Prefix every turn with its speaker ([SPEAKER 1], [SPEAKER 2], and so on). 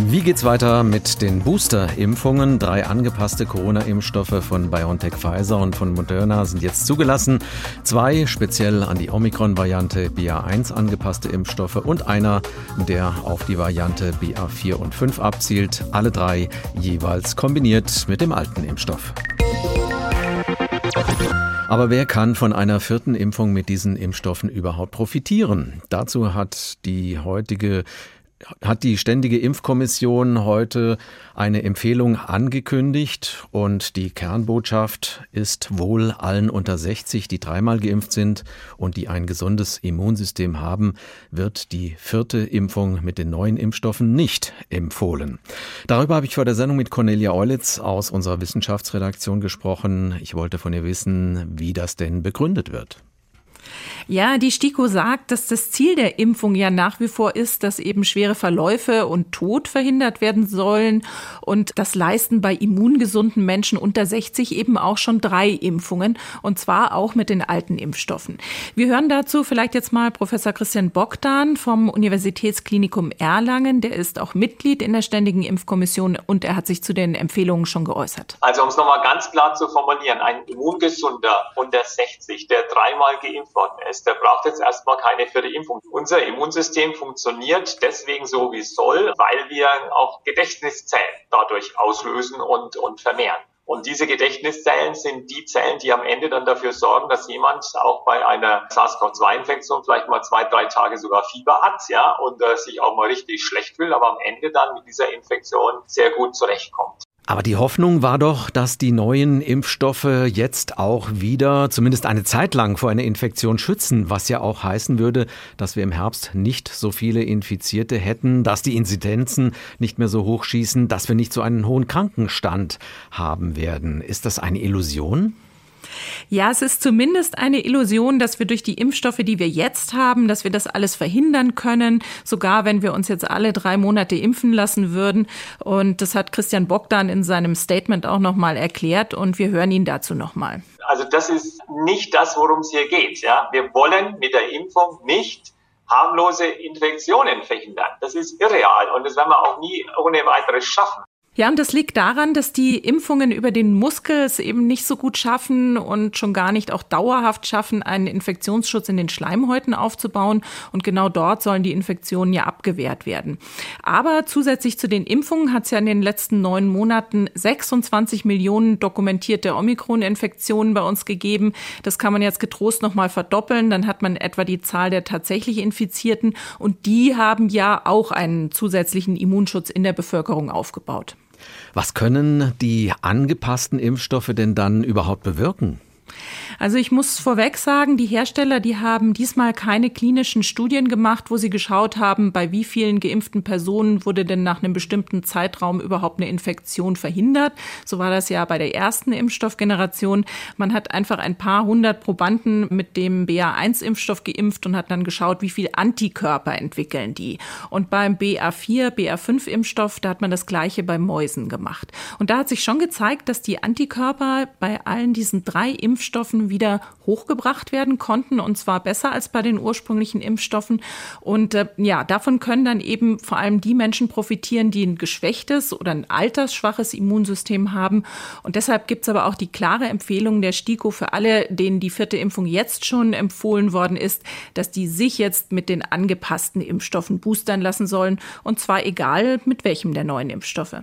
[SPEAKER 1] Wie geht's weiter mit den Booster-Impfungen? Drei angepasste Corona-Impfstoffe von BioNTech Pfizer und von Moderna sind jetzt zugelassen. Zwei speziell an die Omikron-Variante BA1 angepasste Impfstoffe und einer, der auf die Variante BA4 und 5 abzielt. Alle drei jeweils kombiniert mit dem alten Impfstoff. Aber wer kann von einer vierten Impfung mit diesen Impfstoffen überhaupt profitieren? Dazu hat die heutige hat die Ständige Impfkommission heute eine Empfehlung angekündigt und die Kernbotschaft ist wohl allen unter 60, die dreimal geimpft sind und die ein gesundes Immunsystem haben, wird die vierte Impfung mit den neuen Impfstoffen nicht empfohlen. Darüber habe ich vor der Sendung mit Cornelia Eulitz aus unserer Wissenschaftsredaktion gesprochen. Ich wollte von ihr wissen, wie das denn begründet wird.
[SPEAKER 2] Ja, die STIKO sagt, dass das Ziel der Impfung ja nach wie vor ist, dass eben schwere Verläufe und Tod verhindert werden sollen. Und das leisten bei immungesunden Menschen unter 60 eben auch schon drei Impfungen. Und zwar auch mit den alten Impfstoffen. Wir hören dazu vielleicht jetzt mal Professor Christian Bogdan vom Universitätsklinikum Erlangen. Der ist auch Mitglied in der Ständigen Impfkommission und er hat sich zu den Empfehlungen schon geäußert.
[SPEAKER 3] Also um es nochmal ganz klar zu formulieren, ein immungesunder unter 60, der dreimal geimpft worden ist, ist, der braucht jetzt erstmal keine vierte Impfung. Unser Immunsystem funktioniert deswegen so, wie es soll, weil wir auch Gedächtniszellen dadurch auslösen und, und vermehren. Und diese Gedächtniszellen sind die Zellen, die am Ende dann dafür sorgen, dass jemand auch bei einer SARS-CoV-2-Infektion vielleicht mal zwei, drei Tage sogar Fieber hat, ja, und äh, sich auch mal richtig schlecht will, aber am Ende dann mit dieser Infektion sehr gut zurechtkommt.
[SPEAKER 1] Aber die Hoffnung war doch, dass die neuen Impfstoffe jetzt auch wieder zumindest eine Zeit lang vor einer Infektion schützen, was ja auch heißen würde, dass wir im Herbst nicht so viele Infizierte hätten, dass die Inzidenzen nicht mehr so hoch schießen, dass wir nicht so einen hohen Krankenstand haben werden. Ist das eine Illusion?
[SPEAKER 2] Ja, es ist zumindest eine Illusion, dass wir durch die Impfstoffe, die wir jetzt haben, dass wir das alles verhindern können, sogar wenn wir uns jetzt alle drei Monate impfen lassen würden. Und das hat Christian Bogdan in seinem Statement auch nochmal erklärt und wir hören ihn dazu nochmal.
[SPEAKER 3] Also das ist nicht das, worum es hier geht. Ja? Wir wollen mit der Impfung nicht harmlose Infektionen verhindern. Das ist irreal und das werden wir auch nie ohne weiteres schaffen.
[SPEAKER 2] Ja, und das liegt daran, dass die Impfungen über den Muskel es eben nicht so gut schaffen und schon gar nicht auch dauerhaft schaffen, einen Infektionsschutz in den Schleimhäuten aufzubauen. Und genau dort sollen die Infektionen ja abgewehrt werden. Aber zusätzlich zu den Impfungen hat es ja in den letzten neun Monaten 26 Millionen dokumentierte Omikron-Infektionen bei uns gegeben. Das kann man jetzt getrost nochmal verdoppeln. Dann hat man etwa die Zahl der tatsächlich Infizierten. Und die haben ja auch einen zusätzlichen Immunschutz in der Bevölkerung aufgebaut.
[SPEAKER 1] Was können die angepassten Impfstoffe denn dann überhaupt bewirken?
[SPEAKER 2] Also ich muss vorweg sagen, die Hersteller, die haben diesmal keine klinischen Studien gemacht, wo sie geschaut haben, bei wie vielen geimpften Personen wurde denn nach einem bestimmten Zeitraum überhaupt eine Infektion verhindert. So war das ja bei der ersten Impfstoffgeneration. Man hat einfach ein paar hundert Probanden mit dem BA1-Impfstoff geimpft und hat dann geschaut, wie viel Antikörper entwickeln die. Und beim BA4, BA5-Impfstoff, da hat man das gleiche bei Mäusen gemacht. Und da hat sich schon gezeigt, dass die Antikörper bei allen diesen drei Impfstoffen wieder hochgebracht werden konnten und zwar besser als bei den ursprünglichen Impfstoffen. Und äh, ja, davon können dann eben vor allem die Menschen profitieren, die ein geschwächtes oder ein altersschwaches Immunsystem haben. Und deshalb gibt es aber auch die klare Empfehlung der STIKO für alle, denen die vierte Impfung jetzt schon empfohlen worden ist, dass die sich jetzt mit den angepassten Impfstoffen boostern lassen sollen. Und zwar egal mit welchem der neuen Impfstoffe.